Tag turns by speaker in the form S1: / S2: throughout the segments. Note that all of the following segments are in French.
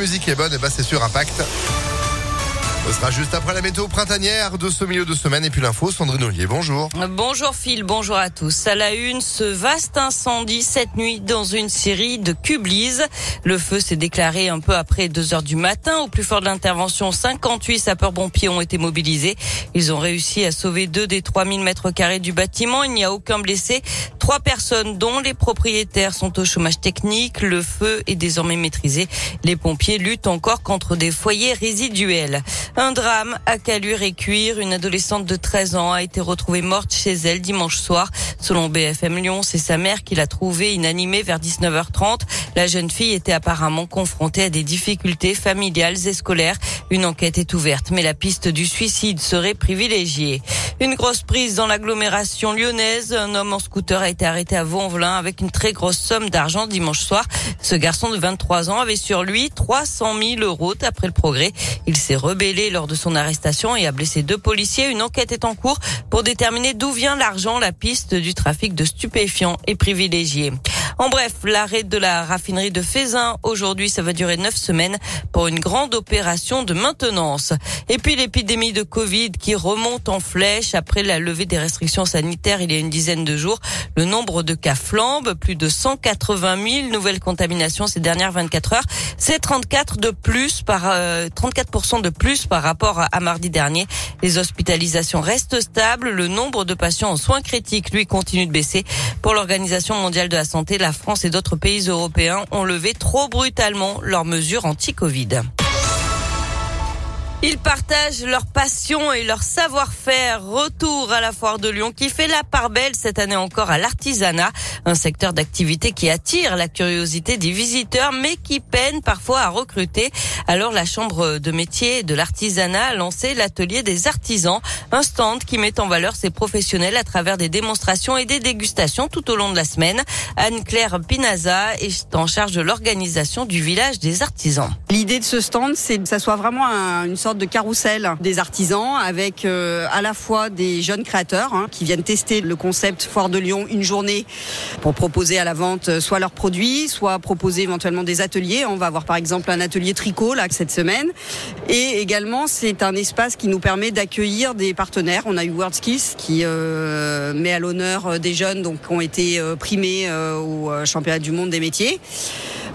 S1: musique est bonne, et bah c'est sur Impact. Ce sera juste après la météo printanière de ce milieu de semaine et puis l'info, Sandrine Ollier, bonjour.
S2: Bonjour Phil, bonjour à tous. À la une, ce vaste incendie cette nuit dans une série de Cublise. Le feu s'est déclaré un peu après 2 heures du matin. Au plus fort de l'intervention, 58 sapeurs-pompiers ont été mobilisés. Ils ont réussi à sauver deux des 3000 mètres carrés du bâtiment. Il n'y a aucun blessé. Trois personnes dont les propriétaires sont au chômage technique. Le feu est désormais maîtrisé. Les pompiers luttent encore contre des foyers résiduels. Un drame à Calure et Cuire. Une adolescente de 13 ans a été retrouvée morte chez elle dimanche soir. Selon BFM Lyon, c'est sa mère qui l'a trouvée inanimée vers 19h30. La jeune fille était apparemment confrontée à des difficultés familiales et scolaires. Une enquête est ouverte, mais la piste du suicide serait privilégiée. Une grosse prise dans l'agglomération lyonnaise. Un homme en scooter a été arrêté à Vaux-en-Velin avec une très grosse somme d'argent dimanche soir. Ce garçon de 23 ans avait sur lui 300 000 euros d'après le progrès. Il s'est rebellé lors de son arrestation et a blessé deux policiers. Une enquête est en cours pour déterminer d'où vient l'argent. La piste du trafic de stupéfiants est privilégiée. En bref, l'arrêt de la raffinerie de Fézin aujourd'hui, ça va durer neuf semaines pour une grande opération de maintenance. Et puis l'épidémie de Covid qui remonte en flèche après la levée des restrictions sanitaires il y a une dizaine de jours. Le nombre de cas flambe, plus de 180 000 nouvelles contaminations ces dernières 24 heures. C'est 34 de plus par euh, 34% de plus par rapport à mardi dernier. Les hospitalisations restent stables. Le nombre de patients en soins critiques, lui, continue de baisser. Pour l'Organisation mondiale de la santé, la France et d'autres pays européens ont levé trop brutalement leurs mesures anti-Covid. Ils partagent leur passion et leur savoir-faire. Retour à la foire de Lyon qui fait la part belle cette année encore à l'artisanat, un secteur d'activité qui attire la curiosité des visiteurs mais qui peine parfois à recruter. Alors la chambre de métier de l'artisanat a lancé l'atelier des artisans, un stand qui met en valeur ses professionnels à travers des démonstrations et des dégustations tout au long de la semaine. Anne-Claire Pinaza est en charge de l'organisation du village des artisans.
S3: L'idée de ce stand, c'est que ça soit vraiment un, une sorte de carrousel des artisans avec euh, à la fois des jeunes créateurs hein, qui viennent tester le concept Foire de Lyon une journée pour proposer à la vente euh, soit leurs produits, soit proposer éventuellement des ateliers. On va avoir par exemple un atelier tricot là cette semaine et également c'est un espace qui nous permet d'accueillir des partenaires. On a eu WorldSkills qui euh, met à l'honneur des jeunes donc qui ont été primés au championnat du monde des métiers.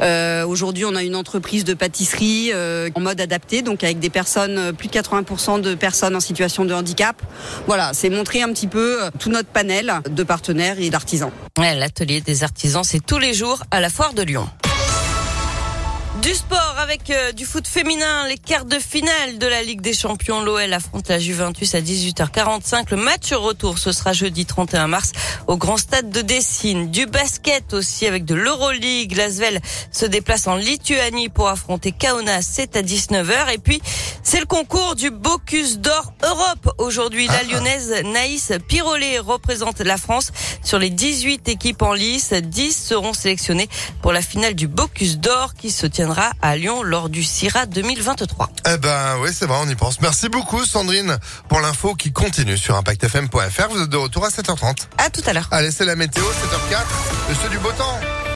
S3: Euh, Aujourd'hui, on a une entreprise de pâtisserie euh, en mode adapté, donc avec des personnes, plus de 80% de personnes en situation de handicap. Voilà, c'est montrer un petit peu tout notre panel de partenaires et d'artisans.
S2: L'atelier des artisans, c'est tous les jours à la foire de Lyon. Du sport avec euh, du foot féminin, les quarts de finale de la Ligue des Champions. L'OL affronte la Juventus à 18h45. Le match retour, ce sera jeudi 31 mars au Grand Stade de Dessine. Du basket aussi avec de l'Euroleague. Lasvel se déplace en Lituanie pour affronter Kaunas. C'est à 19h. Et puis, c'est le concours du Bocuse d'Or Europe. Aujourd'hui, la lyonnaise Naïs Pirolet représente la France. Sur les 18 équipes en lice, 10 seront sélectionnées pour la finale du Bocuse d'Or qui se tiendra à Lyon lors du CIRA 2023.
S1: Eh ben oui, c'est vrai, on y pense. Merci beaucoup Sandrine pour l'info qui continue sur impactfm.fr. Vous êtes de retour à 7h30.
S2: À tout à l'heure.
S1: Allez, c'est la météo, 7h04. Le du beau temps.